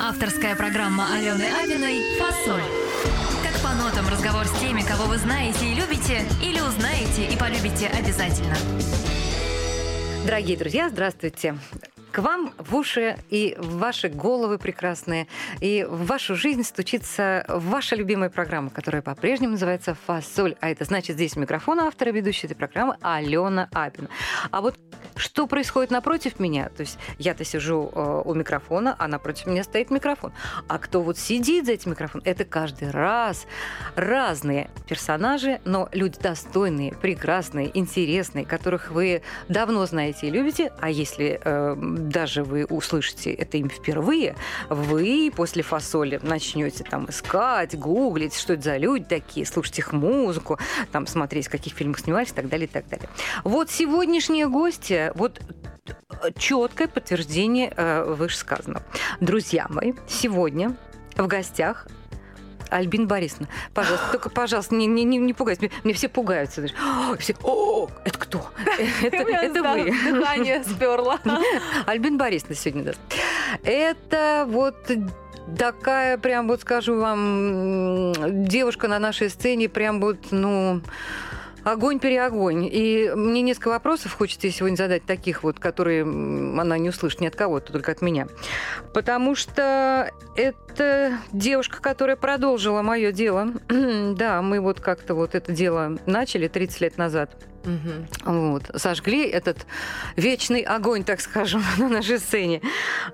Авторская программа Алены Абиной «Фасоль». Как по нотам разговор с теми, кого вы знаете и любите, или узнаете и полюбите обязательно. Дорогие друзья, здравствуйте. К вам в уши и в ваши головы прекрасные, и в вашу жизнь стучится ваша любимая программа, которая по-прежнему называется «Фасоль». А это значит, здесь микрофон автора ведущей этой программы Алена Абина. А вот что происходит напротив меня? То есть я-то сижу э, у микрофона, а напротив меня стоит микрофон. А кто вот сидит за этим микрофоном, это каждый раз разные персонажи, но люди достойные, прекрасные, интересные, которых вы давно знаете и любите. А если э, даже вы услышите это им впервые, вы после фасоли начнете там искать, гуглить, что это за люди такие, слушать их музыку, там смотреть, в каких фильмах снимались и так далее, и так далее. Вот сегодняшние гости, вот четкое подтверждение э, вышесказанного. Друзья мои, сегодня в гостях Альбин Борисовна, пожалуйста, только, пожалуйста, не, не, не, не пугайтесь. Мне, мне все пугаются. «О, все, О, это кто? Это, это вы. Дыхание сперла. Альбин Борисовна сегодня даст. Это вот такая, прям вот скажу вам, девушка на нашей сцене, прям вот, ну, огонь-переогонь. И мне несколько вопросов хочется ей сегодня задать, таких вот, которые она не услышит ни от кого-то, только от меня. Потому что это девушка, которая продолжила мое дело. да, мы вот как-то вот это дело начали 30 лет назад. Вот, сожгли этот вечный огонь, так скажем, на нашей сцене.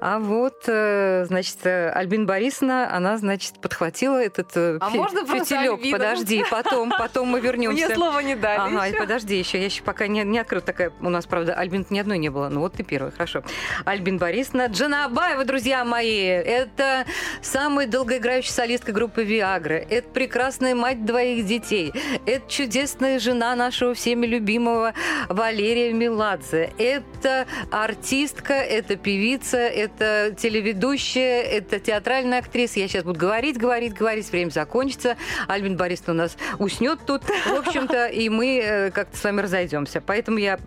А вот, э, значит, э, Альбин Борисовна, она, значит, подхватила этот э, А фи- можно фитилек. Подожди, потом, потом мы вернемся. Мне слова не дали. Ага, ещё. подожди, еще я еще пока не, не открою. Такая у нас, правда, Альбин ни одной не было. Ну вот ты первая, хорошо. Альбин Борисовна, Джанабаева, друзья мои. Это самая долгоиграющая солистка группы Виагра. Это прекрасная мать двоих детей. Это чудесная жена нашего всеми любимого Валерия Меладзе. Это артистка, это певица, это телеведущая, это театральная актриса. Я сейчас буду говорить, говорить, говорить. Время закончится. Альбин Борисовна у нас уснет тут, в общем-то, и мы э, как-то с вами разойдемся. Поэтому я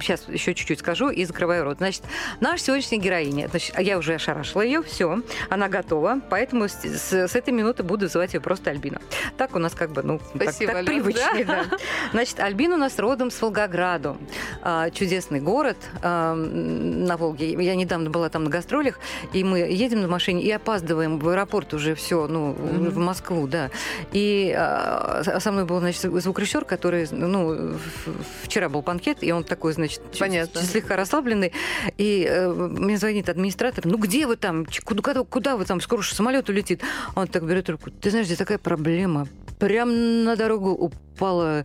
сейчас еще чуть-чуть скажу и закрываю рот. Значит, наша сегодняшняя героиня, значит, я уже ошарашила ее, все, она готова, поэтому с, с- с этой минуты буду называть ее просто Альбина. Так у нас как бы, ну, так- Спасибо, так, Алёна, привычнее, да. да. Значит, Альбин у нас родом с Волгограду. А, Чудесный город а, на Волге. Я недавно была там на гастролях, и мы едем на машине и опаздываем в аэропорт уже все, ну, Мгм. в Москву, да. И а, со мной был, значит, звукорежиссер, который, ну, вчера был банкет, и он такой, значит, Понятно. слегка расслабленный. И э, мне звонит администратор, ну где вы там, куда, куда, куда вы там, скоро же самолет улетит. Он так берет руку, ты знаешь, здесь такая проблема. Прям на дорогу упала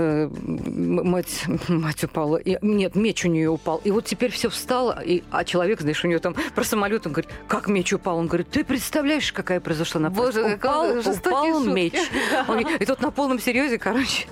э, мать, мать упала. И, нет, меч у нее упал. И вот теперь все встало. И, а человек, знаешь, у нее там про самолет, он говорит, как меч упал? Он говорит, ты представляешь, какая произошла напасть? Боже, упал, упал шутки. меч. Он и тут на полном серьезе, короче,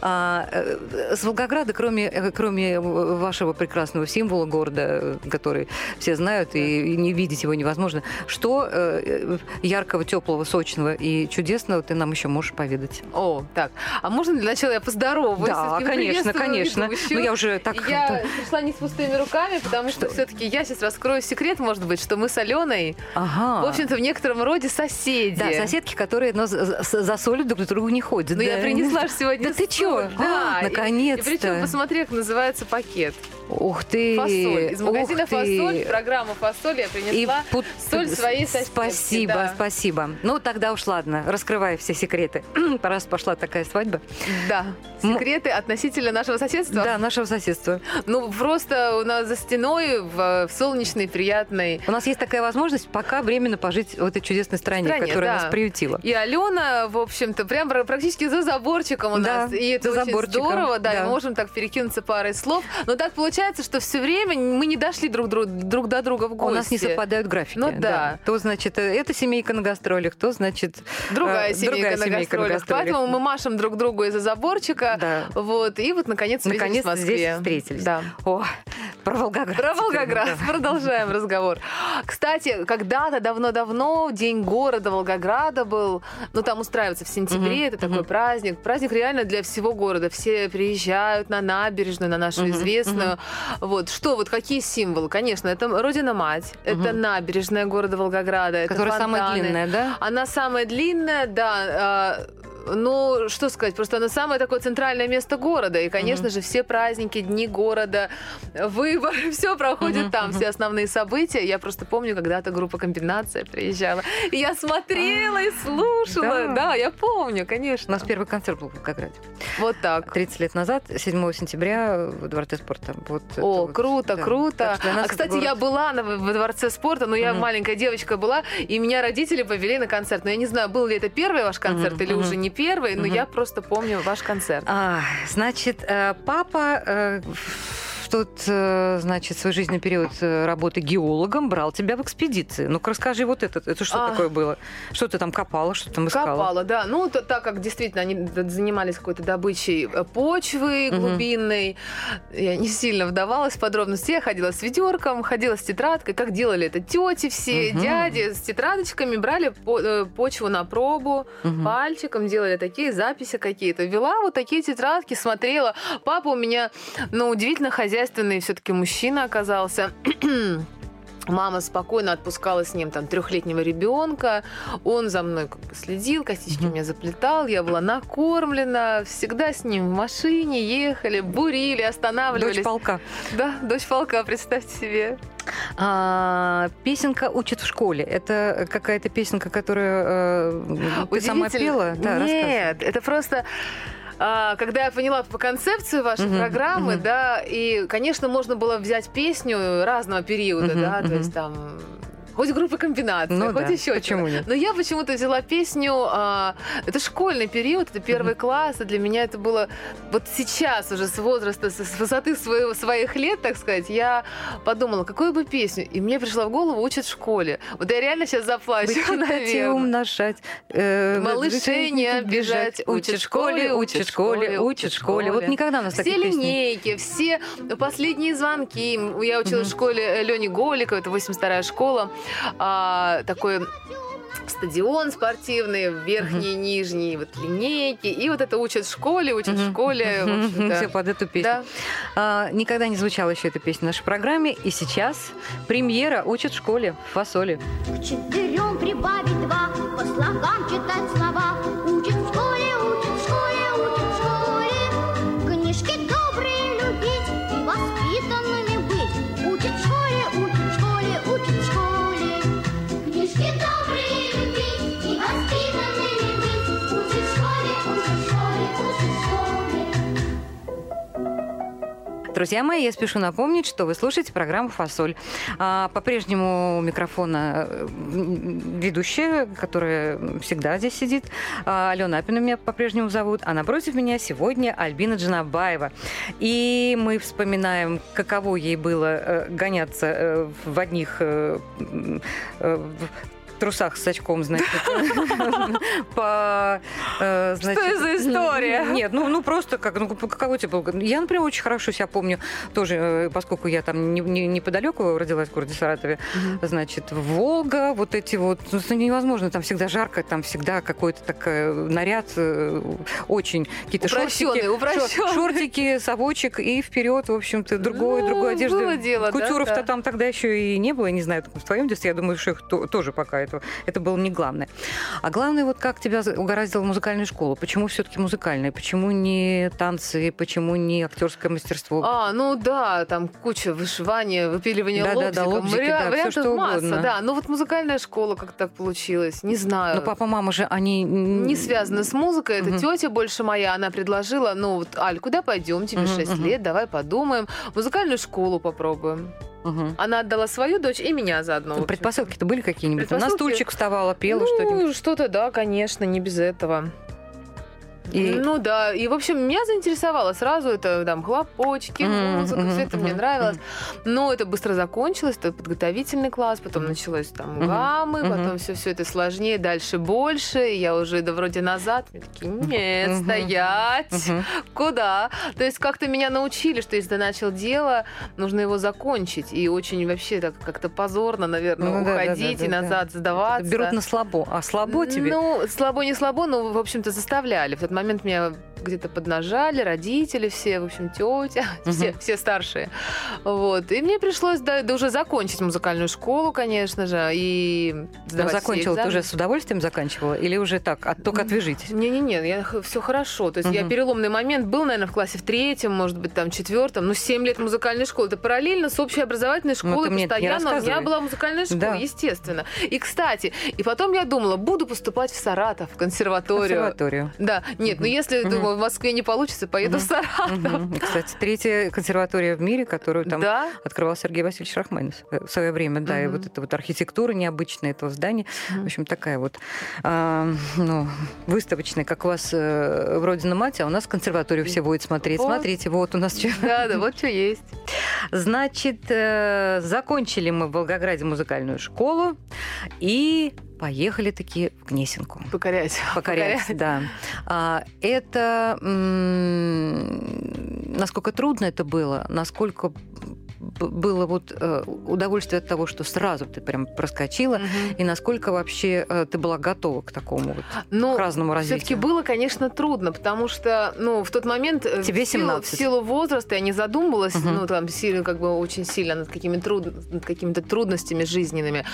а, э, с Волгограда, кроме, э, кроме вашего прекрасного символа города, э, который все знают, и, и не видеть его невозможно, что э, яркого, теплого, сочного и чудесного ты нам еще можешь поведать? О, так. А можно для начала я поздороваюсь? да, конечно, конечно. ведущую. Ну, я уже так... Я да. пришла не с пустыми руками, потому что, Что? все-таки я сейчас раскрою секрет, может быть, что мы с Аленой, Ага. в общем-то, в некотором роде соседи. да, соседки, которые но за, солью друг к другу не ходят. Но да. я принесла же сегодня Да ты соль, Да. А, И- наконец-то. И, причем, посмотри, как называется пакет. Ух ты! Фасоль. Из магазина ух ты. «Фасоль», программа «Фасоль» я принесла пут- соль своей соседки. Спасибо, да. спасибо. Ну, тогда уж ладно, раскрывай все секреты. Раз пошла такая свадьба. Да. М- Секреты относительно нашего соседства. Да, нашего соседства. Ну, просто у нас за стеной в, в солнечной, приятной У нас есть такая возможность пока временно пожить в этой чудесной стране, Стране, которая да. нас приютила. И Алена, в общем-то, прям пр- практически за заборчиком у Да, нас. И это за очень заборчиком, здорово, да, и да. мы можем так перекинуться парой слов. Но так получается, что все время мы не дошли друг, друг, друг до друга в гости. У нас не совпадают графики. Ну да. То, значит, э, эта семейка на гастролях, то, значит... Другая э, семейка, другая на, семейка на гастролях. Поэтому мы машем друг другу из-за заборчика. Да. Вот, и вот, наконец, Наконец-то в Москве. здесь встретились. Да. О, Про Волгоград. Про Волгоград. да. Продолжаем разговор. Кстати, когда-то давно-давно День города Волгограда был. Ну, там устраивается в сентябре. Это такой праздник. Праздник реально для всего города. Все приезжают на набережную, на нашу известную. Вот. Что, вот какие символы? Конечно, это Родина-Мать. Это Мгм. набережная города Волгограда. это Которая самая фонтаны. длинная, да? Она самая длинная, да. а, ну, что сказать, просто она самое такое центральное место города. И, конечно же, все праздники, дни города, выборы, все проходит Мгм, там, мгм. все основные события. Я просто помню, когда-то группа «Комбинация» приезжала. И я смотрела и слушала. Да. Да, я помню, У конечно. нас первый концерт был в Волгограде. Вот так. 30 лет назад, 7 сентября в Дворце спорта. Вот О, вот, круто, да. круто. А, кстати, город- я была на, во дворце спорта, но я маленькая девочка была, и меня родители повели на концерт. Но я не знаю, был ли это первый ваш концерт или уже не первый, но я просто помню ваш концерт. А, значит, э, папа э, в тот, э, значит, свой жизненный период э, работы геологом брал тебя в экспедиции. Ну-ка расскажи вот это. Это что А. такое было? Что ты там копала, что там искала? Копала, да. Ну, то- так как действительно они занимались какой-то добычей э, почвы глубинной, я не сильно вдавалась в подробности. Я ходила с ведерком, ходила с тетрадкой, как делали это тети все, Мгм. дяди с тетрадочками, брали по- почву на пробу, Мгм. пальчиком делали такие записи какие-то. Вела вот такие тетрадки, смотрела. Папа у меня, ну, удивительно хозяйственный все-таки мужчина оказался. Мама спокойно отпускала с ним там трехлетнего ребенка. Он за мной как бы следил, косички Мгм. мне заплетал. Я была накормлена. Всегда с ним в машине ехали, бурили, останавливались. Дочь полка. Да, дочь полка, представьте себе. А, песенка учит в школе. Это какая-то песенка, которую э, ты сама пела? Да. Нет, это просто когда я поняла по концепцию вашей Мгм, программы, мгм. да, и, конечно, можно было взять песню разного периода, Мгм, да, то мгм. есть там хоть группы комбинации, Ну хоть да, еще почему нет? Но я почему-то взяла песню, а, это школьный период, это первый класс, и для меня это было вот сейчас уже с возраста, с, высоты своего, своих лет, так сказать, я подумала, какую бы песню, и мне пришла в голову «Учат в школе». Вот я реально сейчас заплачу, наверное. умножать. э, Малышей не обижать, Учат в школе, учат в школе, учат в школе. Вот никогда у нас Все таких песен. линейки, все последние звонки. Я училась Мгм. в школе Лени Голикова, это 82-я школа. А, такой стадион спортивный, верхний, нижний, вот линейки. И вот это учат в школе, учат в школе. в. Все под эту песню. Да. А, никогда не звучала еще эта песня в нашей программе. И сейчас премьера учат в школе фасоли. К четырем прибавить два, по слогам читать слова. Учат в школе, Друзья мои, я спешу напомнить, что вы слушаете программу «Фасоль». А, По-прежнему у микрофона э, ведущая, которая всегда здесь сидит. А, Алена Апина меня по-прежнему зовут. А напротив меня сегодня Альбина Джанабаева. И мы вспоминаем, каково ей было э, гоняться э, в одних трусах с очком, значит, по... э, значит, это за история? Нет, ну, ну просто как, ну, каково тебе было? Я, например, очень хорошо себя помню, тоже, э, поскольку я там не- не- неподалеку родилась в городе Саратове, значит, Волга, вот эти вот, ну, невозможно, там всегда жарко, там всегда какой-то такой наряд, э, очень какие-то шортики, упрощенный. шортики, совочек и вперед, в общем-то, другой, Ну, другой одежды. было дело, да, Кутюров-то да. там тогда еще и не было, не знаю, в твоем детстве, я думаю, что их то- тоже пока этого, это было не главное. А главное, вот как тебя угораздило в музыкальную школу? Почему все-таки музыкальная? Почему не танцы? Почему не актерское мастерство? А, ну да, там куча вышивания, выпиливания Да-да-да, лобзиком. лобзики, Вари- да, всё вариантов что масса, угодно. да. Ну вот музыкальная школа как так получилось, не знаю. Но папа, мама же, они... не связано с музыкой. Это Мгм. тетя больше моя. Она предложила, ну вот, Аль, куда пойдем? Тебе Мгм, 6 мгм. лет, давай подумаем. Музыкальную школу попробуем. Мгм. Она отдала свою дочь и меня заодно. Ну. Предпосылки-то были какие-нибудь? На Предпосылки? стульчик вставала, пела ну, что-нибудь? что-то, да, конечно, не без этого. И... Ну да, и в общем меня заинтересовало сразу это там хлопочки, музыка, мгм, все это мне мгм, нравилось. Но это быстро закончилось, это подготовительный класс, потом началось там гаммы, потом все все это сложнее, дальше больше, и я уже да вроде назад, мне такие, нет, стоять, куда? То есть как-то меня научили, что если ты начал дело, нужно его закончить, и очень вообще так как-то позорно, наверное, Ну да, да, уходить да, и да, да. назад сдаваться. Берут на слабо. А слабо тебе? Ну, слабо не слабо, но, в общем-то, заставляли. В тот момент меня где-то поднажали, родители все, в общем, тетя, все, Мгм. все старшие. Вот. И мне пришлось да, да уже закончить музыкальную школу, конечно же, и Но сдавать все закончила, ты уже с удовольствием заканчивала? Или уже так, от, только отвяжитесь? Не-не-не, я все хорошо. То есть я Мгм. переломный момент был, наверное, в классе в третьем, может быть, там четвертом, ну, семь лет музыкальной школы. Это параллельно с общеобразовательной Ну, школой не постоянно. У меня была музыкальная школа, Да. естественно. И, кстати, и потом я думала, буду поступать в Саратов, в консерваторию. Консерваторию. Да, нет, ну если, думаю, в Москве не получится, поеду в. Саратов. Кстати, третья консерватория в мире, которую там открывал Сергей Васильевич Рахманинов в свое время, да, и вот эта вот архитектура необычная этого здания, в общем, такая вот, а, ну, выставочная, как у вас э, в Родина-Мать, а у нас консерваторию все будет смотреть. Смотрите, вот у нас что. Да, да, вот что есть. Значит, э, закончили мы в Волгограде музыкальную школу и поехали таки в Гнесинку. Покорять. Покорять, да. А, это м, насколько трудно это было, насколько было вот э, удовольствие от того, что сразу ты прям проскочила, Мгм. и насколько вообще э, ты была готова к такому вот, Ну, к разному Все-таки развитию. было, конечно, трудно, потому что, ну, в тот момент э, Тебе в, силу, 17. в силу возраста я не задумывалась, Мгм. ну, там, сильно, как бы очень сильно над, какими труд... над какими-то трудностями жизненными.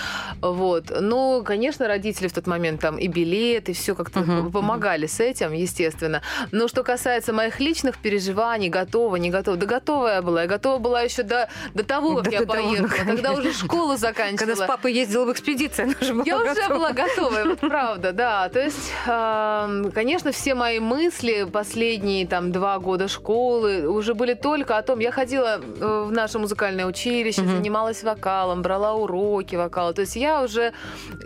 Вот. Ну, конечно, родители в тот момент там и билет, и все как-то Мгм. помогали с этим, естественно. Но что касается моих личных переживаний, готова, не готова, да готова я была. Я готова была еще до, до того, как Да, я ну, поехала, когда уже школу заканчивала. Когда с папой ездила в экспедицию, она же была Я уже была готова, вот правда, да. То есть, конечно, все мои мысли последние там два года школы уже были только о том, я ходила э, в наше музыкальное училище, занималась вокалом, брала уроки вокала. То есть я уже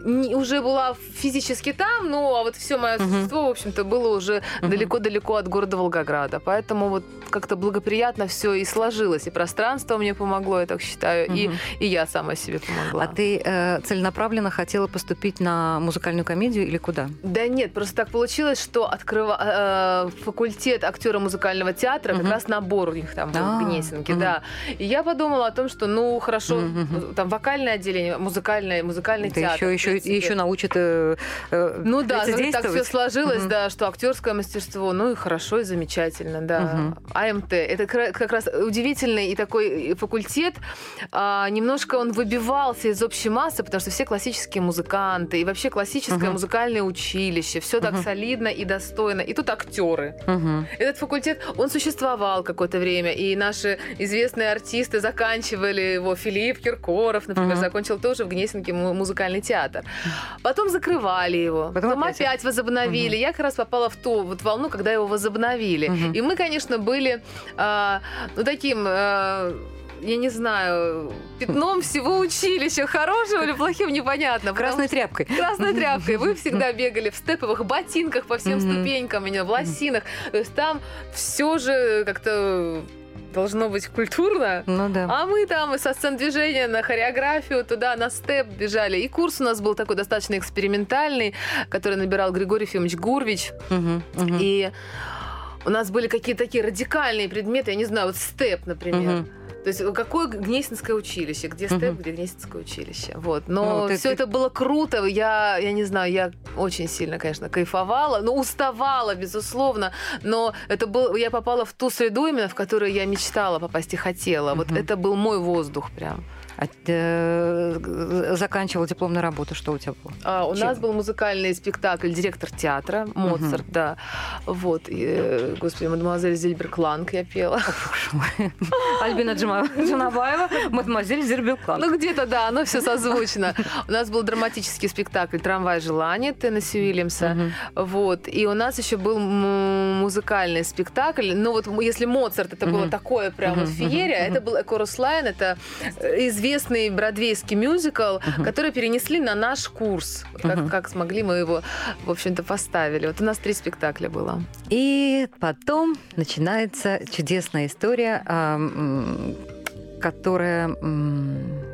не- уже была физически там, ну а вот все мое Мгм. существо, в общем-то, было уже далеко-далеко от города Волгограда. Поэтому вот как-то благоприятно все и сложилось. И пространство мне помогло, я так считаю, и, Мгм. и я сама себе помогла. А ты э, целенаправленно хотела поступить на музыкальную комедию или куда? Да нет, просто так получилось, что открыва... э, факультет актера музыкального театра, Мгм. как раз набор у них там был А, в Гнесинке, мгм. да. И я подумала о том, что, ну, хорошо, мгм. там вокальное отделение, музыкальное, музыкальный Ты театр. еще, еще, принципе. еще научат э, э, Ну да, так все сложилось, Мгм. да, что актерское мастерство, ну и хорошо, и замечательно, да. Мгм. АМТ, это кра- как раз удивительный и такой факультет, а, немножко он выбивался из общей массы, потому что все классические музыканты, и вообще классическое Мгм. музыкальное училище, все так Мгм. солидно и достойно, и тут актеры. Мгм. Этот факультет, он существовал какое-то время, и наши известные артисты заканчивали его. Филипп Киркоров, например, Мгм. закончил тоже в Гнесинке му- музыкальный театр. Потом закрывали его, Потом потом, опять. опять. возобновили. Я как раз попала в ту вот волну, когда его возобновили. Мгм. И мы, конечно, были а, ну таким... а, я не знаю, пятном всего училища, хорошим или плохим, непонятно. Красной тряпкой. красной тряпкой. Вы всегда бегали в степовых ботинках по всем ступенькам, именно в лосинах. То есть там все же как-то должно быть культурно. Ну да. А мы там и со сцен движения на хореографию, туда на степ бежали. И курс у нас был такой достаточно экспериментальный, который набирал Григорий Ефимович Гурвич. И у нас были какие-то такие радикальные предметы, я не знаю, вот степ, например. Мгм. То есть какое Гнесинское училище, где степ, Мгм. где Гнесинское училище. Вот. Ну, Но ты- все ты- это было круто. Я, я не знаю, я очень сильно, конечно, кайфовала, но уставала, безусловно. Но это был, я попала в ту среду именно, в которую я мечтала попасть и хотела. Вот Мгм. это был мой воздух прям. А э, заканчивал дипломную работу, что у тебя было? А, у Чем? нас был музыкальный спектакль «Директор театра» Моцарт, да. Вот. И, э, господи, мадемуазель Зильберкланг я пела. Альбина Джанабаева, мадемуазель Зербелкан. Ну, где-то, да, оно все созвучно. У нас был драматический спектакль «Трамвай желания» Теннесси Уильямса. Вот. И у нас еще был музыкальный спектакль. Ну, вот если Моцарт, это было такое прям феерия, это был «A Chorus Line», это э, известный известный бродвейский мюзикл, который перенесли на наш курс. Вот Как, Мгм. как смогли, мы его, в общем-то, поставили. Вот у нас три спектакля было. И потом начинается чудесная история, которая...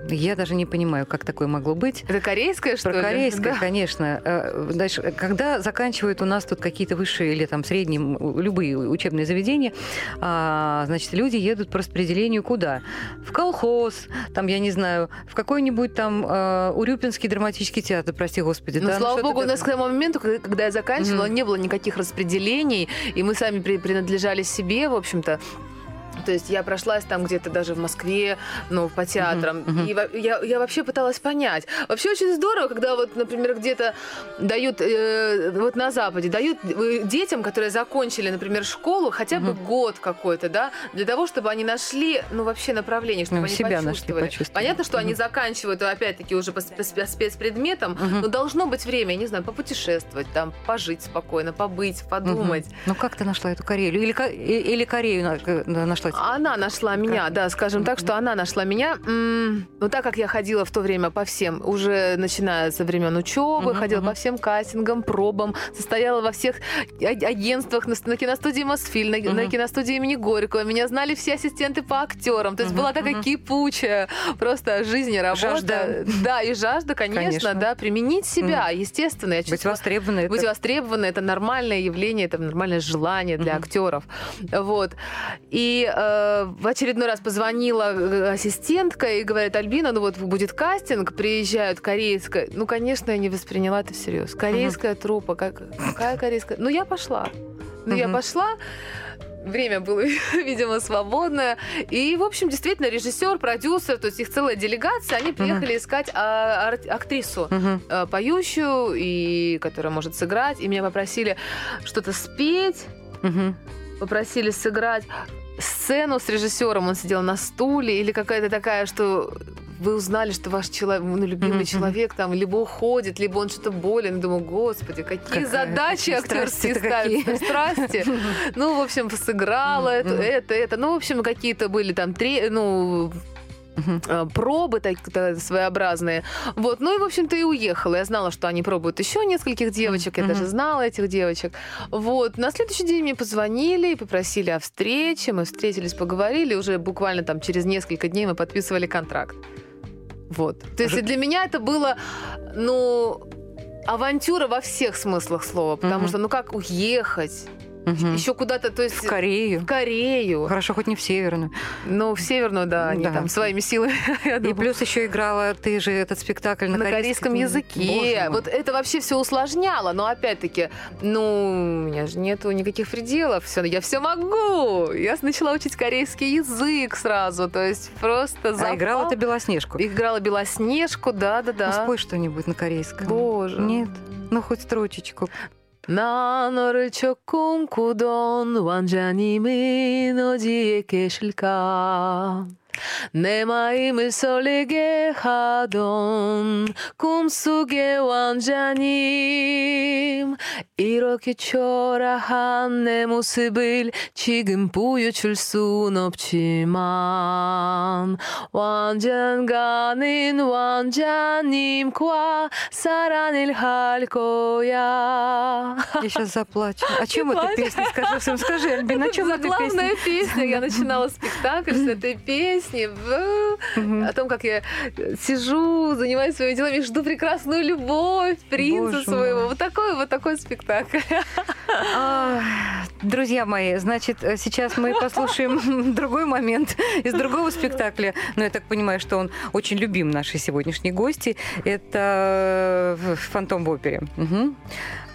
Я даже не понимаю, как такое могло быть. Это корейская, что Про ли? корейское, Да. конечно. Э, Дальше, когда заканчивают у нас тут какие-то высшие или там средние, любые учебные заведения, а, значит, люди едут по распределению куда? В колхоз, там, я не знаю, в какой-нибудь там э, Урюпинский драматический театр, прости господи. Ну, да, слава богу, у нас к тому моменту, когда- я заканчивала, Мгм. не было никаких распределений, и мы сами при- принадлежали себе, в общем-то. То есть я прошлась там где-то даже в Москве, ну, по театрам. мгм. И во- я, я вообще пыталась понять. Вообще очень здорово, когда вот, например, где-то дают, э, вот на Западе, дают э, детям, которые закончили, например, школу, хотя бы Мгм. год какой-то, да, для того, чтобы они нашли, ну, вообще направление, чтобы Ну, они себя нашли, почувствовали. почувствовали. Понятно, что они Мгм. заканчивают, опять-таки, уже по спе- спецпредметам, Мгм. но должно быть время, я не знаю, попутешествовать, там, пожить спокойно, побыть, подумать. Мгм. Ну как ты нашла эту Корею? Или, и- или Корею на- э, нашла? Она нашла меня, Как? да, скажем так, что она нашла меня. Ну, так как я ходила в то время по всем, уже начиная со времен учебы, ходила по всем кастингам, пробам, состояла во всех а- агентствах, на, на киностудии Мосфильм, на, на киностудии имени Горького. Меня знали все ассистенты по актерам. То есть была такая кипучая просто жизнь и работа. Жажда. Да, и жажда, конечно, Конечно. да, применить себя, естественно. Я Быть чувствовала- востребованной. быть это- востребованной это нормальное явление, это нормальное желание для актеров. Вот. И э, в очередной раз позвонила э, ассистентка и говорит, Альбина, ну вот будет кастинг, приезжают корейская. Ну, конечно, я не восприняла это всерьез. Корейская труппа, как, какая корейская? Ну, я пошла. Ну, я Мгм. пошла. Время было, видимо, свободное. И, в общем, действительно, режиссер, продюсер, то есть их целая делегация, они приехали искать а, ар- актрису Мгм. э, поющую, и которая может сыграть. И меня попросили что-то спеть, Мгм. попросили сыграть сцену с режиссером. Он сидел на стуле, или какая-то такая, что вы узнали, что ваш человек, ну, любимый мгм. человек там либо уходит, либо он что-то болен. Думаю, господи, какие Какая- задачи какие актерские ставят, какие. страсти. Ну, в общем, сыграла это, это, это. Ну, в общем, какие-то были там три, ну, Э, пробы так, та- своеобразные. Вот, ну и, в общем-то, и уехала. Я знала, что они пробуют еще нескольких девочек, я даже знала этих девочек. Вот, на следующий день мне позвонили и попросили о встрече. Мы встретились, поговорили, уже буквально там через несколько дней мы подписывали контракт. Вот. То есть для меня это было, ну, авантюра во всех смыслах слова, потому что, ну как уехать? Мгм. Еще куда-то, то есть В Корею. в Корею. Хорошо, хоть не в Северную. Ну, в Северную, да, они Да. там своими силами, И плюс еще играла ты же этот спектакль на, на корейском языке. Боже мой. Вот это вообще все усложняло. Но опять-таки, ну, у меня же нету никаких пределов. Все, я все могу. Я начала учить корейский язык сразу. То есть просто А запал. играла ты Белоснежку. Играла Белоснежку, Ну, да-да-да. спой что-нибудь на корейском. Боже. Нет? Ну, хоть строчечку. 나 너를 조금 꾸던 왕자님은 어디에 계실까? נמאים מסוליגך אדון, קום סוגי ванжанім. І роки чора ганне мусибиль, чи гимпую чульсун обчиман. Ванжан ганін, ванжанім ква, сараніль халькоя. Я сейчас заплачу. О чем эта песня? Скажи всем, скажи, Альбина, о чем эта песня? Это Главная песня. Я начинала спектакль с этой песни. Мгм. О том, как я сижу, занимаюсь своими делами, жду прекрасную любовь принца Боже своего. мой. Вот такой вот такой спектакль. А, Друзья мои, значит, сейчас мы послушаем другой момент из другого спектакля. Но я так понимаю, что он очень любим нашей сегодняшней гости. Это э, «Фантом в опере». Мгм.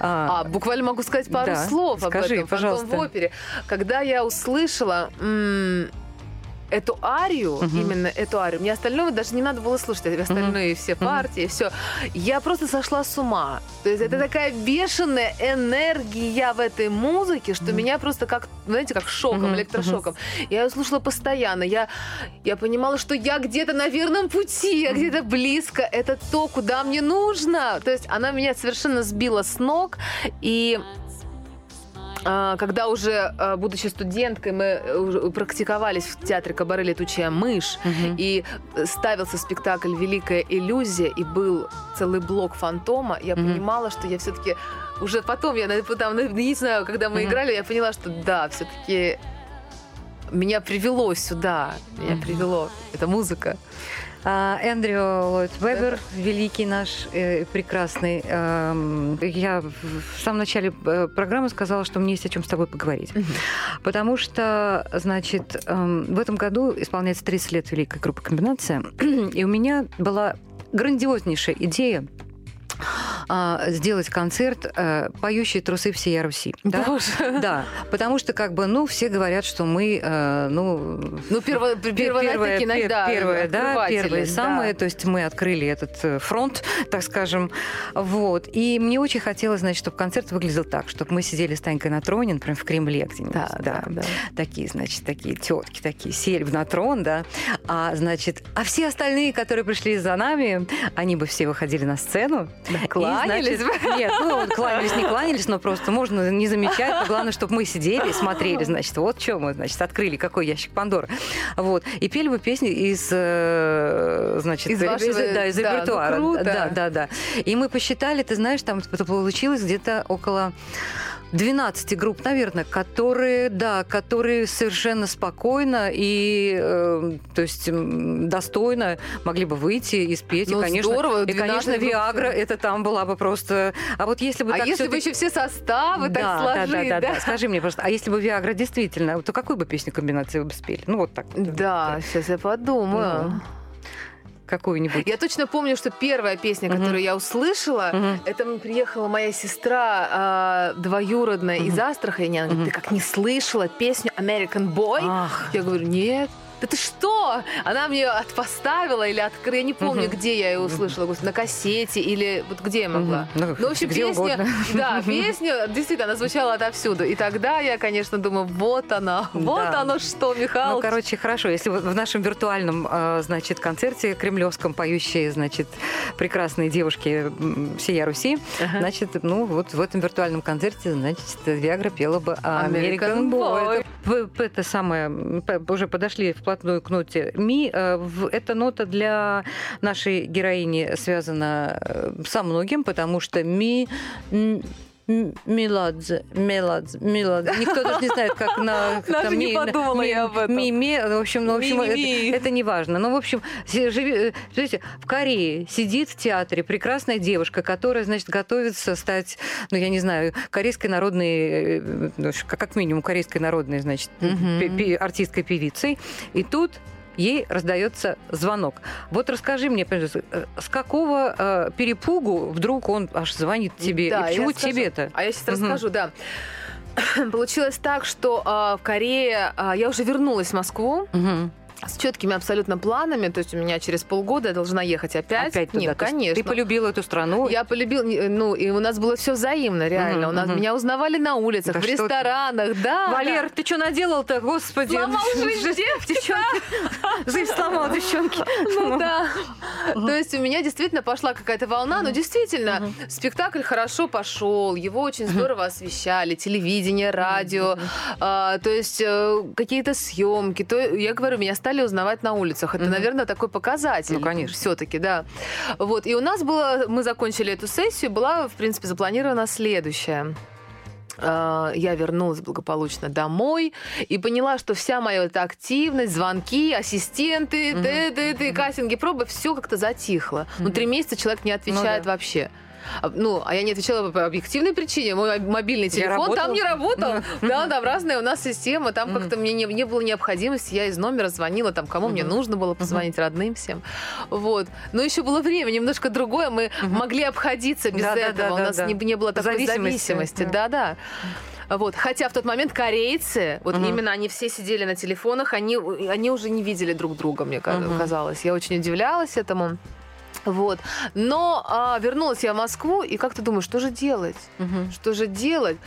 А, А, буквально могу сказать пару Да, слов об скажи, этом «Фантом пожалуйста. в опере. Когда я услышала м, эту арию, Мгм. именно эту арию, мне остального даже не надо было слушать, а остальные все Мгм. партии, все. Я просто сошла с ума. То есть это такая бешеная энергия в этой музыке, что Мгм. меня просто как, знаете, как шоком, Мгм, электрошоком. Я ее слушала постоянно. Я, я понимала, что я где-то на верном пути, я где-то близко. Это то, куда мне нужно. То есть она меня совершенно сбила с ног. И когда уже, а, будучи студенткой, мы э, практиковались в театре «Кабаре летучая мышь», Мгм. и ставился спектакль «Великая иллюзия», и был целый блок фантома, я Мгм. понимала, что я все-таки уже потом, я там, на- не знаю, когда мы Мгм. играли, я поняла, что да, все-таки меня привело сюда, меня привело, это музыка. А, Эндрю Ллойд Вебер, великий наш, э, прекрасный. Эм, я в самом начале э, программы сказала, что мне есть о чем с тобой поговорить. Потому что, значит, эм, в этом году исполняется 30 лет Великой группы «Комбинация», и у меня была грандиознейшая идея сделать концерт э, «Поющие трусы всей Руси». Да? Боже. Да, потому что, как бы, ну, все говорят, что мы, э, ну, Ну, перво, Пер- первое, первое, пер- да, первое, да, открыватели, первые да. самые, то есть мы открыли этот э, фронт, так скажем, вот. И мне очень хотелось, значит, чтобы концерт выглядел так, чтобы мы сидели с Танькой на троне, например, в Кремле где-нибудь, Да, да, да. такие, значит, такие тетки, такие сели на трон, да, а, значит, а все остальные, которые пришли за нами, они бы все выходили на сцену. Да, кланялись значит, Нет, ну, кланялись, не кланялись, но просто можно не замечать, но главное, чтобы мы сидели и смотрели, значит, вот что мы, значит, открыли, какой ящик Пандоры. Вот. И пели бы песни из, э, значит, Из вашего, да, из да, ну, репертуара. круто. Да, да, да. И мы посчитали, ты знаешь, там это получилось где-то около 12 групп, наверное, которые, да, которые совершенно спокойно и, э, то есть, достойно могли бы выйти и спеть. Ну, и, конечно, здорово, и, 12 конечно. Виагра, это там была бы просто... А вот если бы А так если бы еще все составы да, так да, сложить, да, да, да. Скажи мне просто, а если бы Виагра действительно, то какую бы песню комбинации вы бы спели? Ну, вот так. вот. Да, сейчас я подумаю. Ну. Какую-нибудь. Я точно помню, что первая песня, которую я услышала, это м, приехала моя сестра а, двоюродная из. Астрахани. Она говорит, ты как не слышала песню American Boy? Ах, Я говорю, нет. Да ты что? Она мне от поставила или открыла, я не помню, Мгм. где я ее услышала, господи, на кассете или вот где я могла. Мгм. Ну, в общем, песня, угодно. да, песня, действительно, она звучала отовсюду. И тогда я, конечно, думаю, вот она, вот Да. оно что, Ну, Михаил. короче, хорошо. Если вот в нашем виртуальном, э, значит, концерте кремлевском поющие, значит, прекрасные девушки всея Руси, Ага. значит, ну, вот в этом виртуальном концерте, значит, Виагра пела бы American American Boy. Boy. Вы это самое, уже подошли вплотную к ноте ми. Э, Эта нота для нашей героини связана э, со многим, потому что ми... Меладзе, Меладзе, Меладзе. Никто даже не знает, как на... Даже не подумала я об этом. ми- ми, в общем, в общем, это, не важно. Ну, в общем, си- живи- э, смотрите, в Корее сидит в театре прекрасная девушка, которая, значит, готовится стать, ну, я не знаю, корейской народной, э, как минимум корейской народной, значит, Мгм. пе- пе- артисткой певицей. И тут ей раздается звонок. Вот расскажи мне, пожалуйста, э, с какого э, перепугу вдруг он аж звонит тебе? Да, и почему тебе-то? А я сейчас Мгм. расскажу, да. Получилось так, что а, в Корее а, я уже вернулась в Москву Мгм. С четкими абсолютно планами. То есть у меня через полгода я должна ехать опять. Опять туда. Нет, То конечно. Ты полюбила эту страну. Я полюбила, ну, и у нас было все взаимно, реально. Мгм, у нас мгм. меня узнавали на улицах, Да в что ты. ресторанах, да. Валер, ты что наделал-то, господи? Сломал жизнь девчонки. Жизнь сломал, девчонки. Ну да. То есть у меня действительно пошла какая-то волна, но действительно спектакль хорошо пошел, его очень здорово освещали, телевидение, радио, а, то есть э, какие-то съемки. То я говорю, меня стали узнавать на улицах. Это, Мгм. наверное, такой показатель. Ну, конечно. Все-таки, да. Вот и у нас было, мы закончили эту сессию, была в принципе запланирована следующая. А, Я вернулась благополучно домой и поняла, что вся моя эта активность, звонки, ассистенты, Мгм. т- т- т- кастинги, пробы, все как-то затихло. Ну, Мгм. три месяца человек не отвечает да. вообще. А, Ну, а я не отвечала по объективной причине. Мой мобильный телефон там не работал. Да, там разная у нас система. Там как-то мне не, не было необходимости. Я из номера звонила, там, кому мне нужно было позвонить, родным всем. Вот. Но еще было время немножко другое. Мы могли обходиться без этого. у нас не, было такой Зависимости, зависимости. да. Да-да. Вот. Хотя в тот момент корейцы, вот Мгм. именно они все сидели на телефонах, они, они уже не видели друг друга, мне Мгм. казалось. Я очень удивлялась этому. Вот. Но а, вернулась я в Москву, и как ты думаешь, что же делать? Мгм. Что же делать?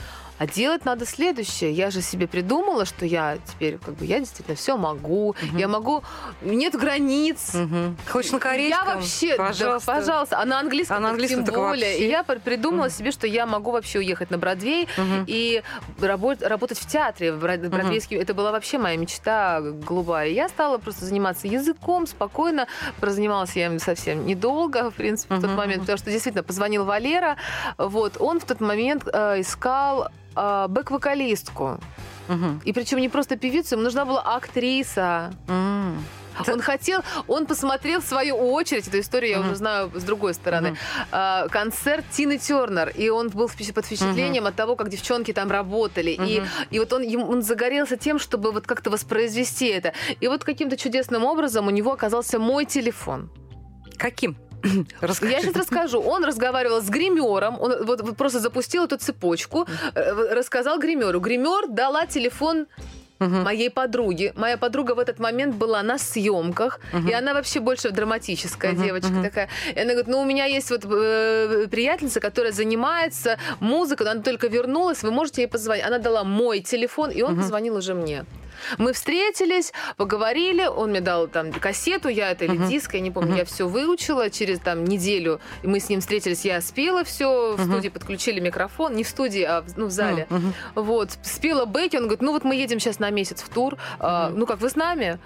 А делать надо следующее. Я же себе придумала, что я теперь, как бы, я действительно все могу. Я могу... Нет границ. Мгм. Хочешь на корейском? Я вообще, да, Пожалуйста. пожалуйста, а на английском, А на английском тем более. вообще. И я пр- придумала Мгм. себе, что я могу вообще уехать на Бродвей Мгм. и работать, работать в театре, в брод- бродвейский. Это была вообще моя мечта голубая. Я стала просто заниматься языком спокойно. Прозанималась я им совсем недолго, в принципе, в тот момент, потому что действительно позвонил Валера. Вот, он в тот момент э, искал э, бэк-вокалистку. Мгм. И причем не просто певицу, ему нужна была актриса. М. Он хотел, он посмотрел в свою очередь, эту историю я Мгм. уже знаю с другой стороны, а, концерт Тины Тернер, и он был под впечатлением от того, как девчонки там работали, и, и вот он, он загорелся тем, чтобы вот как-то воспроизвести это. И вот каким-то чудесным образом у него оказался мой телефон. Каким? Расскажи. Я сейчас расскажу. Он разговаривал с гримером, он вот, вот просто запустил эту цепочку, э, рассказал гримеру. Гример дала телефон Мгм. моей подруги. Моя подруга в этот момент была на съемках, Мгм. и она вообще больше драматическая Мгм, девочка мгм. такая. И она говорит, ну у меня есть вот э, приятельница, которая занимается музыкой, но она только вернулась, вы можете ей позвонить. Она дала мой телефон, и он Мгм. позвонил уже мне. Мы встретились, поговорили, он мне дал там кассету, я это или Мгм. диск, я не помню, Мгм. я все выучила через там неделю, мы с ним встретились, я спела все, в Мгм. студии подключили микрофон, не в студии, а в, ну, в зале. Мгм. Вот, спела бэки, он говорит, ну вот мы едем сейчас на месяц в тур, а, Мгм. ну как, вы с нами?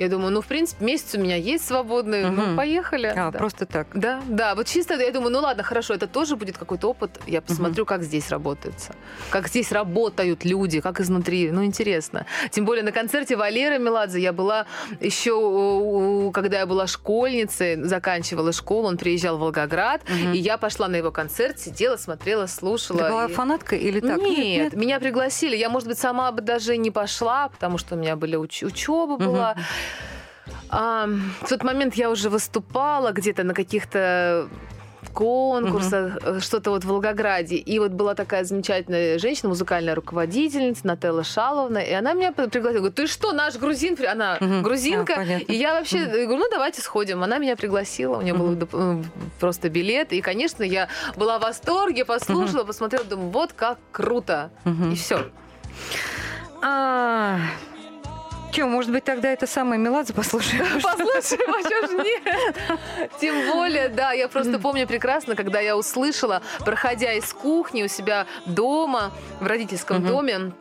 Я думаю, ну, в принципе, месяц у меня есть свободный, ну, Мгм. поехали. А, да. просто так. Да, да, вот чисто я думаю, ну ладно, хорошо, это тоже будет какой-то опыт. Я посмотрю, как здесь работается, как здесь работают люди, как изнутри. Ну, интересно. Тем более на концерте Валеры Меладзе я была еще, когда я была школьницей, заканчивала школу, он приезжал в Волгоград, Мгм. и я пошла на его концерт, сидела, смотрела, слушала. Ты была и- фанаткой или так? нет, меня пригласили. Я, может быть, сама бы даже не пошла, потому что у меня были уч- учеба была. А, в тот момент я уже выступала где-то на каких-то конкурсах, э, что-то вот в Волгограде. И вот была такая замечательная женщина, музыкальная руководительница Нателла Шаловна, и она меня пригласила. Говорит, ты что, наш грузин? при-» Она Мгм. грузинка. А, понятно. и я вообще э, говорю, ну давайте сходим. Она меня пригласила, у нее был Мгм. доп- э, просто билет. И, конечно, я была в восторге, послушала, посмотрела, думаю, вот как круто. Мгм. И все. А, Че, может быть, тогда это самое Меладзе послушаем? Послушаем, а чё ж нет? Тем более, да, я просто помню прекрасно, когда я услышала, проходя из кухни у себя дома, в родительском доме,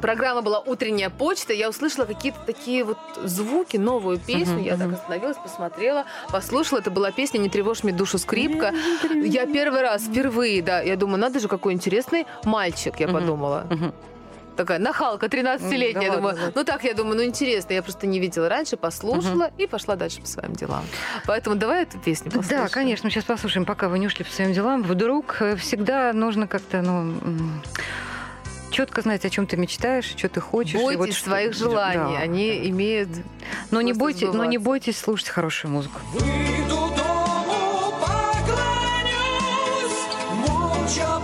Программа была «Утренняя почта», я услышала какие-то такие вот звуки, новую песню. Мгм, Я так мгм. остановилась, посмотрела, послушала. Это была песня «Не тревожь мне душу скрипка». Я первый раз, впервые, да, я думаю, надо же, какой интересный мальчик, я Мгм. подумала. Мгм. Такая нахалка, 13-летняя. М, да я думаю, ладно, ладно. ну так, я думаю, ну интересно. Я просто не видела раньше, послушала и пошла дальше по своим делам. Поэтому давай эту песню послушаем. Да, конечно, мы сейчас послушаем, пока вы не ушли по своим делам. Вдруг э, всегда нужно как-то, ну, четко знать, о чем ты мечтаешь, что ты хочешь. Бойтесь вот что- своих желаний, Да. они имеют... Но не, бойтесь, но не бойтесь слушать хорошую музыку. Выйду дому, поклонюсь, молча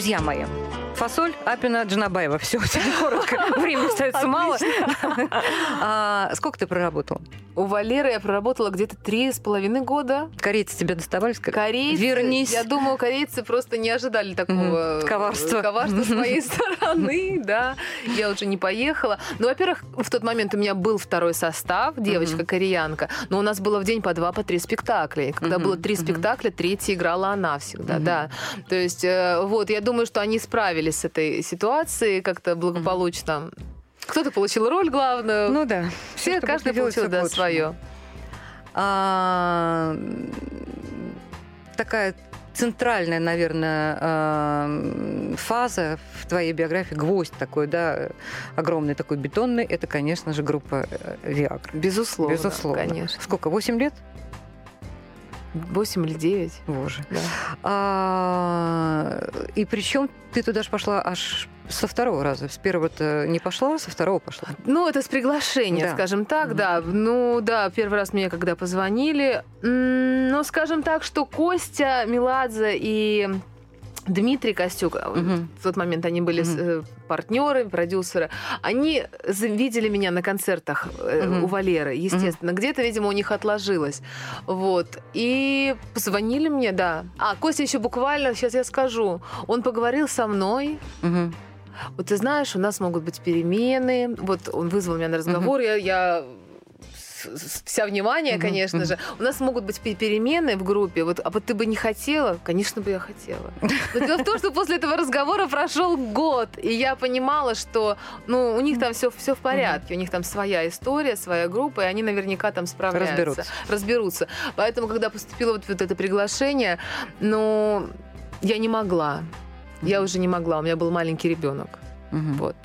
Друзья мои, фасоль Апина Джанабаева. Все, очень коротко. Времени остается мало. А, Сколько ты проработал? У Валеры я проработала где-то три с половиной года. Корейцы тебя доставали? сказали, Корейцы, Вернись. я думаю, корейцы просто не ожидали такого Мгм. Коварства. э, коварства с моей стороны, да. Я уже не поехала. Ну, во-первых, в тот момент у меня был второй состав, девочка-кореянка, но у нас было в день по два, по три спектакля. Когда было три спектакля, третий играла она всегда, да. То есть, э, вот, я думаю, что они справились с этой ситуацией как-то благополучно. Кто-то получил роль главную. Ну да. все, чтобы каждый получил, да, свое. А, такая центральная, наверное, а, фаза в твоей биографии, гвоздь такой, да, огромный такой бетонный, это, конечно же, группа э, Виагра. Безусловно. Безусловно. Конечно. Сколько? Восемь лет? Восемь или девять. Боже. Да. А, и причем ты туда же пошла аж со второго раза. С первого-то не пошла, со второго пошла. Ну, это с приглашения, Да. скажем так, да. Ну, да, первый раз мне когда позвонили. Ну, скажем так, что Костя Меладзе и Дмитрий Костюк, Мгм. в тот момент они были э, партнеры, продюсеры, они видели меня на концертах Мгм. у Валеры, естественно. Где-то, видимо, у них отложилось. Вот. И позвонили мне, да. А, Костя еще буквально, сейчас я скажу, он поговорил со мной, Мгм. вот ты знаешь, у нас могут быть перемены. Вот он вызвал меня на разговор, я, я с- вся внимание, конечно же. У нас могут быть пе- перемены в группе. Вот, а вот ты бы не хотела? Конечно бы я хотела. Но дело в том, что после этого разговора прошел год, и я понимала, что ну, у них там все, все в порядке, у них там своя история, своя группа, и они наверняка там справляются. Разберутся. Разберутся. Поэтому, когда поступило вот, вот это приглашение, ну, я не могла. Я уже не могла, у меня был маленький ребенок. Мгм. Вот.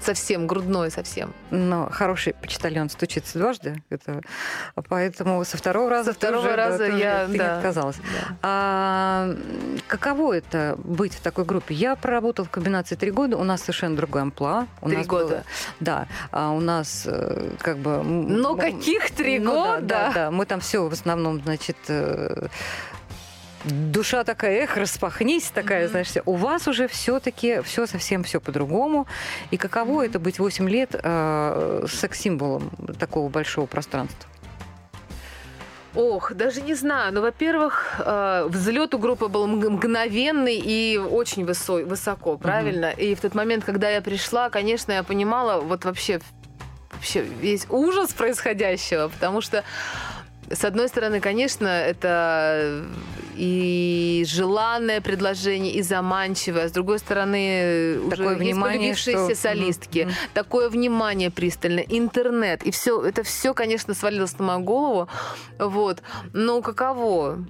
Совсем, грудной совсем. Но хороший почтальон стучится дважды, это, поэтому со второго раза, Со второго уже, да, раза уже- я, ты не да. отказалась. Да. А каково это быть в такой группе? Я проработала в комбинации три года, у нас совершенно другой амплуа. У Три нас года. было- да, а у нас э, как бы... Но каких три ну да, года? Да, да, мы там все в основном, значит, э, душа такая, эх, распахнись, такая, Мгм. знаешь, у вас уже все-таки все совсем все по-другому. И каково это быть 8 лет э, секс-символом такого большого пространства? Ох, даже не знаю. Ну, во-первых, э, взлет у группы был мг- мгновенный и очень высо- высоко, правильно? И в тот момент, когда я пришла, конечно, я понимала вот вообще, вообще весь ужас происходящего, потому что с одной стороны, конечно, это и желанное предложение, и заманчивое. а С другой стороны, уже Такое есть внимание, полюбившиеся что- солистки. Мгм. Такое внимание пристальное, интернет. И все, это все, конечно, свалилось на мою голову. Вот. Но каково?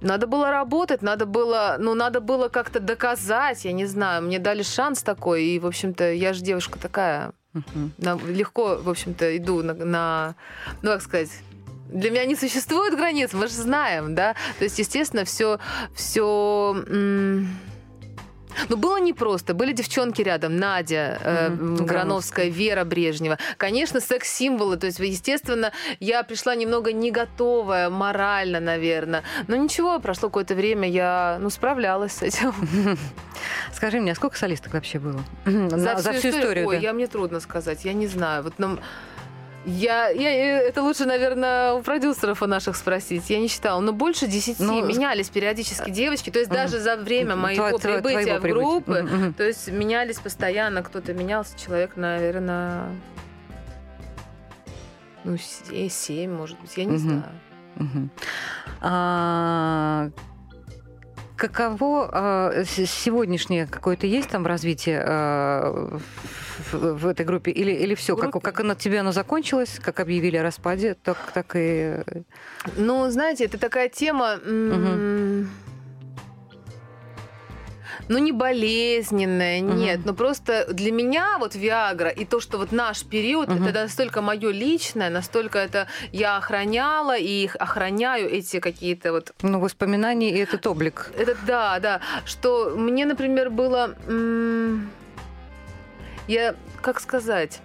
Надо было работать, надо было, ну, надо было как-то доказать, я не знаю. Мне дали шанс такой, и, в общем-то, я же девушка такая. На- легко, в общем-то, иду на, на- ну, как сказать, для меня не существует границ, мы же знаем, да. То есть, естественно, все, все. Ну, было непросто. Были девчонки рядом. Надя э, м, Грановская, Вера Брежнева. Конечно, секс-символы. То есть, естественно, я пришла немного не готовая морально, наверное. Но ничего, прошло какое-то время, я, ну, справлялась с этим. Скажи мне, а сколько солисток вообще было? На- За, всю, историю. Ой, да. я мне трудно сказать, я не знаю. Вот нам я, я, э, это лучше, наверное, у продюсеров у наших спросить. Я не считала. Но больше десяти Ну, менялись периодически девочки. То есть даже за время моего Тво- прибытия в группы, мгм. то есть менялись постоянно. Кто-то менялся, человек, наверное, ну, се- семь, может быть, я не знаю. А, Каково а, сегодняшнее какое-то есть там развитие а, в, в этой группе? Или, или все, как, как оно тебе оно закончилось, как объявили о распаде, так, так и... Ну, знаете, это такая тема... м, Ну, не болезненная, Мгм. нет. Но просто для меня вот Виагра и то, что вот наш период, Мгм. это настолько мое личное, настолько это я охраняла и их охраняю эти какие-то вот Ну, воспоминания и этот облик. это да, да. Что мне, например, было... м, Я, как сказать...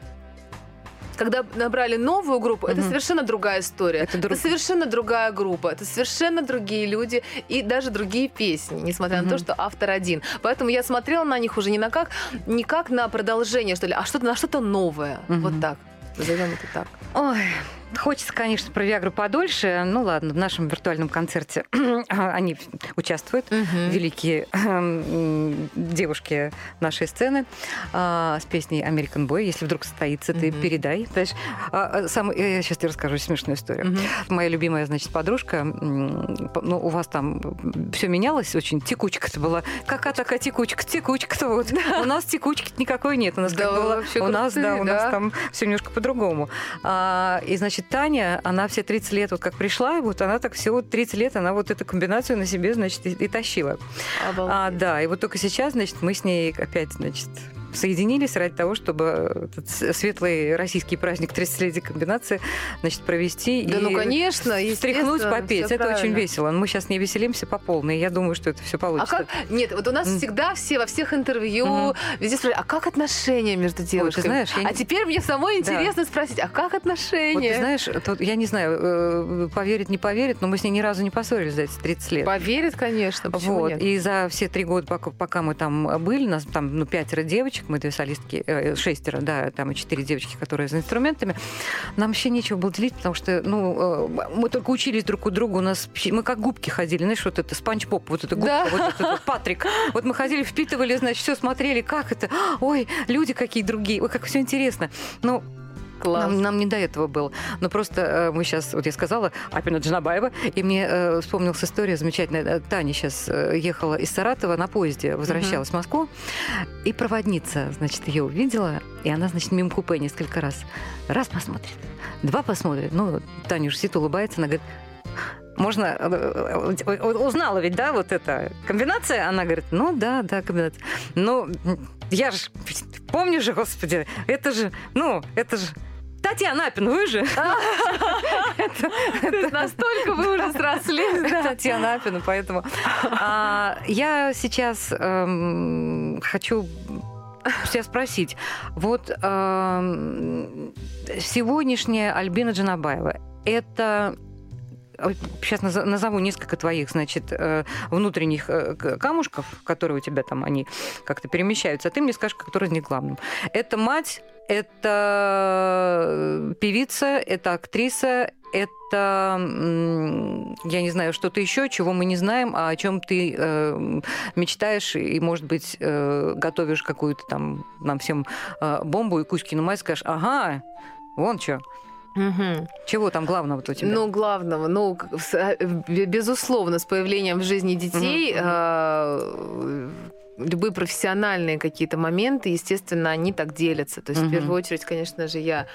Когда набрали новую группу, это совершенно другая история. Это Это, друг- совершенно другая группа, это совершенно другие люди и даже другие песни, несмотря на то, что автор один. Поэтому я смотрела на них уже не на как, не как на продолжение, что ли, а что-то на что-то новое. Вот так. Назовем это так. Ой, хочется, конечно, про Виагру подольше. Ну ладно, в нашем виртуальном концерте они участвуют. великие м, девушки нашей сцены а, с песней American Boy. Если вдруг состоится, ты Мгм. передай. Знаешь, а, а, сам, я сейчас тебе расскажу смешную историю. Мгм. Моя любимая, значит, подружка, ну, у вас там все менялось очень, текучка-то была. Какая такая текучка? Текучка-то вот. У нас текучки никакой нет. У нас Да как было, у нас, да, у нас там все немножко по-другому. И, значит, Таня, она все 30 лет, вот как пришла, и вот она так все вот 30 лет, она вот эту комбинацию на себе, значит, и, и тащила. Обалдеть. А, да, и вот только сейчас, значит, мы с ней опять, значит, соединились ради того, чтобы этот с- светлый российский праздник 30-летия комбинации значит, провести Да и ну, конечно, встряхнуть, естественно, попеть. Это очень правильно. весело. Мы сейчас не веселимся по полной. Я думаю, что это все А получится. как? Нет, вот у нас М. всегда все во всех интервью Мгм. везде спрашивают, а как отношения между девушками? знаешь, я а теперь мне самой Да. интересно спросить, а как Вот отношения? ты знаешь, тут, я не знаю, э, поверит, не поверит, но мы с ней ни разу не поссорились за эти 30 лет. Поверит, конечно. Вот. нет? И за все три года, пока, пока мы там были, нас там ну, пятеро девочек, мы две солистки, э, шестеро, да, там и четыре девочки, которые за инструментами, нам вообще нечего было делить, потому что, ну, э, мы только учились друг у друга, у нас, мы как губки ходили, знаешь, вот это Спанч Боб, вот это губка, Да. вот этот вот Патрик. Вот мы ходили, впитывали, значит, все смотрели, как это, ой, люди какие другие, ой, как все интересно. Ну, Класс. нам, нам не до этого было. Но просто э, мы сейчас, вот я сказала, Апина Джанабаева, и мне э, вспомнилась история замечательная. Э, Таня сейчас ехала из Саратова на поезде, возвращалась в Москву, и проводница, значит, ее увидела, и она, значит, мимо купе несколько раз. Раз посмотрит, два посмотрит. Ну, Таня уже сидит, улыбается, она говорит, можно... э, э, э, Узнала ведь, да, вот эта комбинация? Она говорит, ну да, да, комбинация. Ну, я же помню же, господи, это же, ну, это же Татьяна Апин, вы же? Настолько вы уже срослись. да. Татьяна Апина, поэтому... А, Я сейчас эм, хочу себя спросить. Вот эм, сегодняшняя Альбина Джанабаева, это Сейчас назову несколько твоих, значит, э, внутренних э, камушков, которые у тебя там, они как-то перемещаются, а ты мне скажешь, который из них главным. Это мать, это певица, это актриса, это, я не знаю, что-то еще, чего мы не знаем, а о чем ты э, мечтаешь и, может быть, э, готовишь какую-то там нам всем э, бомбу и Кузькину мать, скажешь, ага, вон что. Мгм. Чего там главного-то у тебя? Ну, главного, ну, э, бе- безусловно, с появлением в жизни детей Мгм, э, любые профессиональные какие-то моменты, естественно, они так делятся. То есть, Мгм. в первую очередь, конечно же, я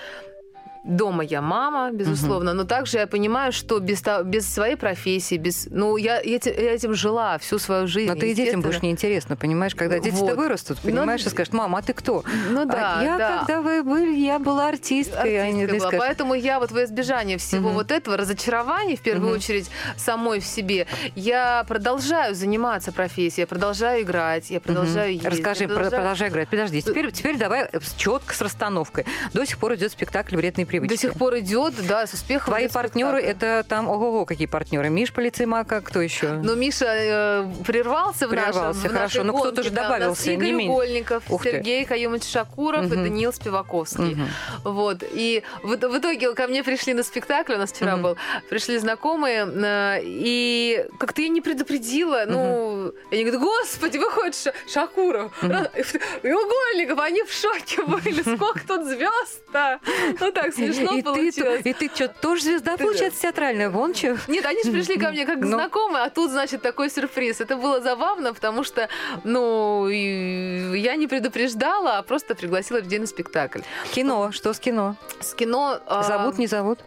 Дома я мама, безусловно, но также я понимаю, что без, без своей профессии, без, ну я, я я этим жила всю свою жизнь. Но ты и детям будешь неинтересно, понимаешь? Когда дети-то Вот. вырастут, Ну, понимаешь, и скажут, мама, а ты кто? Ну А да, я, да. когда вы были, я была артисткой. а артисткой была. скажут, Поэтому я вот во избежание всего Мгм. вот этого разочарования, в первую Мгм. очередь, самой в себе, я продолжаю заниматься профессией, я продолжаю играть, я продолжаю ездить. Расскажи, я про- продолжаю- продолжай играть. Подожди, теперь, теперь давай четко с расстановкой. До сих пор идет спектакль «Вредные привычки». До сих пор идет, да, с успехом. Твои партнеры это там, ого-го, какие партнеры. Миш Полицеймака, кто еще? Но Миша э, прервался в Прервался, нашем в хорошо. нашей Ну, кто-то же да. Добавился, не Игорь меньше. Угольников, Ух. Сергей Каюмович Шакуров и Мгм. Даниил Спиваковский. Мгм. Вот. И в, в итоге ко мне пришли на спектакль, у нас вчера Мгм. был, пришли знакомые, э, и как-то я не предупредила. Ну, они говорят, господи, выходит Ша- Шакуров Мгм. Раз- и Угольников, они в шоке были, сколько тут звезд-то. Ну так смешно и, ты, получилось. и ты что, тоже звезда, Ты- получается, театральная? Вон что? Нет, они же пришли ко мне как Ну. знакомые, а тут, значит, такой сюрприз. Это было забавно, потому что, ну, я не предупреждала, а просто пригласила людей на спектакль. Кино, что с кино? С кино... а, Зовут, не зовут?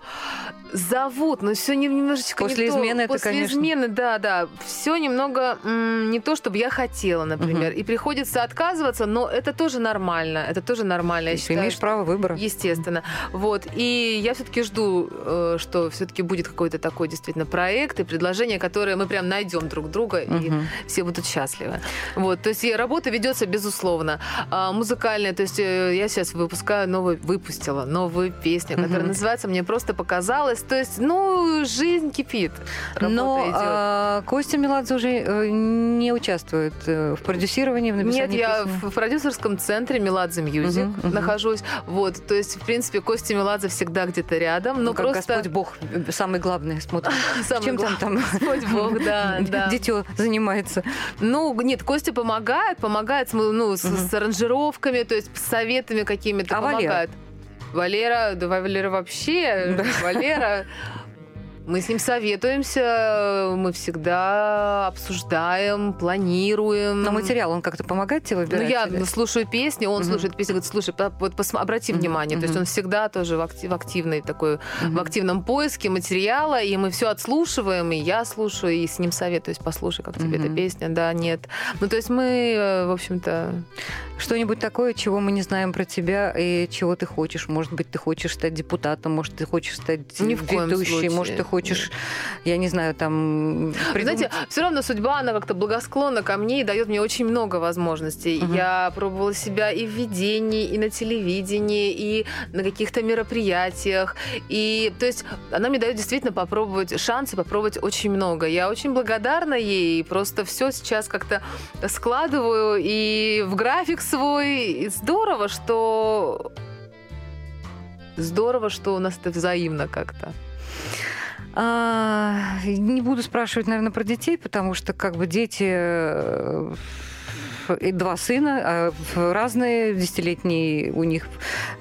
Зовут, но все немножечко После не то. измены это, После конечно. измены, да, да. Все немного м, не то, чтобы я хотела, например. И приходится отказываться, но это тоже нормально. Это тоже нормально. Я Ты считаю, имеешь что- право выбора. Естественно. Вот. И я все-таки жду, э, что все-таки будет какой-то такой действительно проект и предложение, которое мы прям найдем друг друга, и Мгм. все будут счастливы. Вот. То есть и работа ведется, безусловно. А, музыкальная, то есть э, я сейчас выпускаю новую, выпустила новую песню, которая Мгм. называется «Мне просто показалось». То есть, ну, жизнь кипит. Работа Но идет. а, Костя Меладзе уже э, не участвует э, в продюсировании, в Нет, написании я песни? в продюсерском центре Меладзе Music мгм. нахожусь. Вот, то есть, в принципе, Костя Меладзе всегда где-то рядом. Но Ну, как просто... Господь Бог, э, самый главный, смотрит. Чем там там? Господь Бог, да, да. Дитё занимается. Ну, нет, Костя помогает, помогает ну, с, Мгм. с аранжировками, то есть с советами какими-то А помогает. Валера, да Валера вообще, Да. Валера... Мы с ним советуемся, мы всегда обсуждаем, планируем. Но материал, он как-то помогает тебе Ну, выбирать? я или? слушаю песни, он Мгм. слушает песни, говорит, слушай, вот посма- обрати Мгм, внимание. То есть он всегда тоже в, актив- в активной такой, в Мгм. активном поиске материала, и мы все отслушиваем, и я слушаю, и с ним советуюсь, послушай, как тебе эта Мгм. песня, да, нет. Ну, то есть мы, э, в общем-то, Что-нибудь такое, чего мы не знаем про тебя и чего ты хочешь? Может быть, ты хочешь стать депутатом, может, ты хочешь стать Ни в коем ведущей, случае. может, ты хочешь, я не знаю, там... Придумать- Знаете, все равно судьба, она как-то благосклонна ко мне и дает мне очень много возможностей. Мгм. Я пробовала себя и в ведении, и на телевидении, и на каких-то мероприятиях. И, то есть, она мне дает действительно попробовать шансы, попробовать очень много. Я очень благодарна ей, просто все сейчас как-то складываю и в график свой. И здорово, что... Здорово, что у нас это взаимно как-то. А, не буду спрашивать, наверное, про детей, потому что как бы дети э, и два сына, а разные десятилетний у них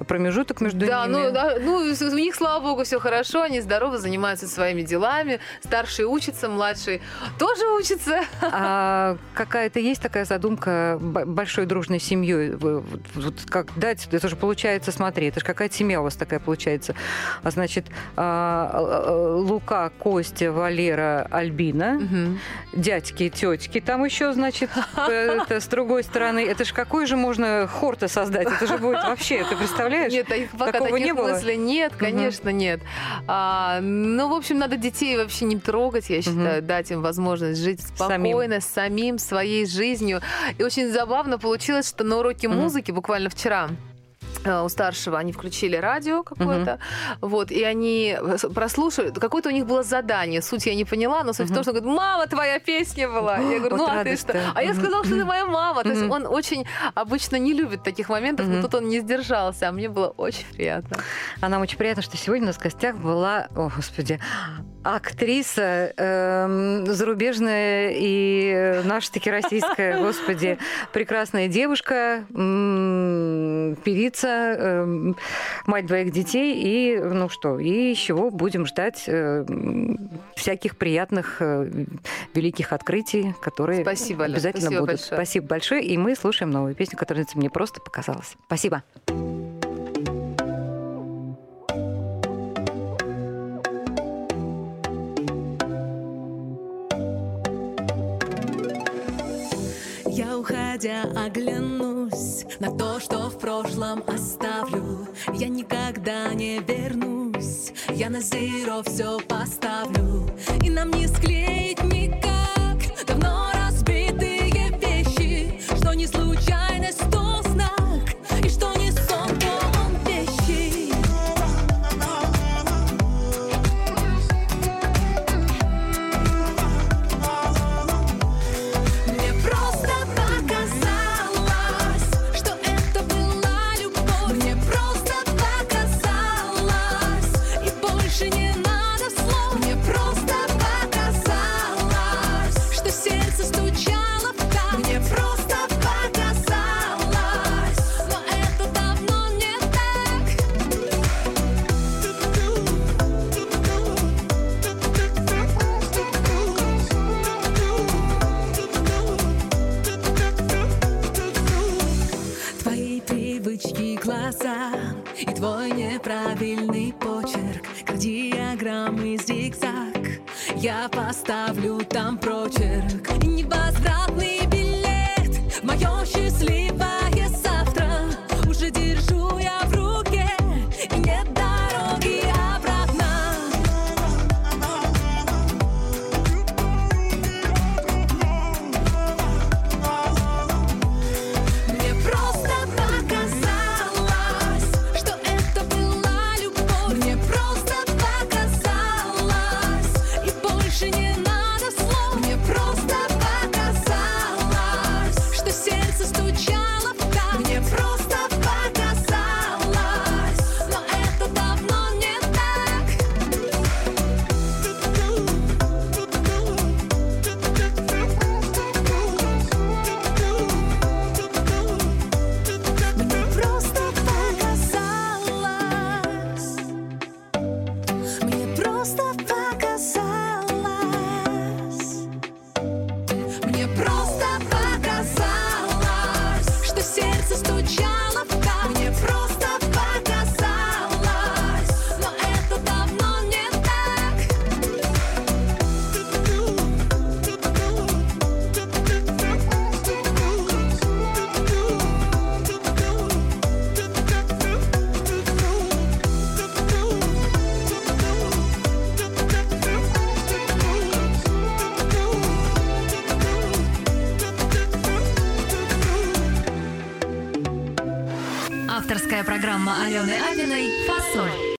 промежуток между Да, ними. ну, да, ну, с- у них, слава богу, все хорошо, они здоровы, занимаются своими делами. Старший учится, младший тоже учится. А какая-то есть такая задумка большой дружной семьей? Вот, как дать, это же получается, смотри, это же какая-то семья у вас такая получается. А значит, а, а, Лука, Костя, Валера, Альбина, дядьки, тетки, там еще, значит, э, другой стороны, это же какой же можно хор-то создать? Это же будет вообще, ты представляешь? Нет, таких пока Такого таких не было? мыслей нет, конечно, нет. А, ну, в общем, надо детей вообще не трогать, я считаю, дать им возможность жить Самим. спокойно, самим, своей жизнью. И очень забавно получилось, что на уроке Мгм. музыки буквально вчера у старшего они включили радио какое-то, вот, и они прослушали, какое-то у них было задание, суть я не поняла, но суть в том, что он говорит, мама, твоя песня была. Я говорю, ну Вот а ты что? А я сказала, что ты моя мама. То есть он очень обычно не любит таких моментов, но тут он не сдержался, а мне было очень приятно. А нам очень приятно, что сегодня у нас в гостях была, о, господи, актриса эм, зарубежная и э, наша таки российская, господи, прекрасная девушка, певица, эм, мать двоих детей и, ну что, и чего будем ждать э, всяких приятных э, великих открытий, которые Спасибо, обязательно спасибо будут. большое. Спасибо большое. И мы слушаем новую песню, которая «Мне просто показалось». Спасибо. Я, уходя, оглянусь на то, что в прошлом оставлю. Я никогда не вернусь, я на зеро все поставлю. И нам не склеить никак давно разбитые вещи, что не случайность, поставлю там прочерк. И невозвратный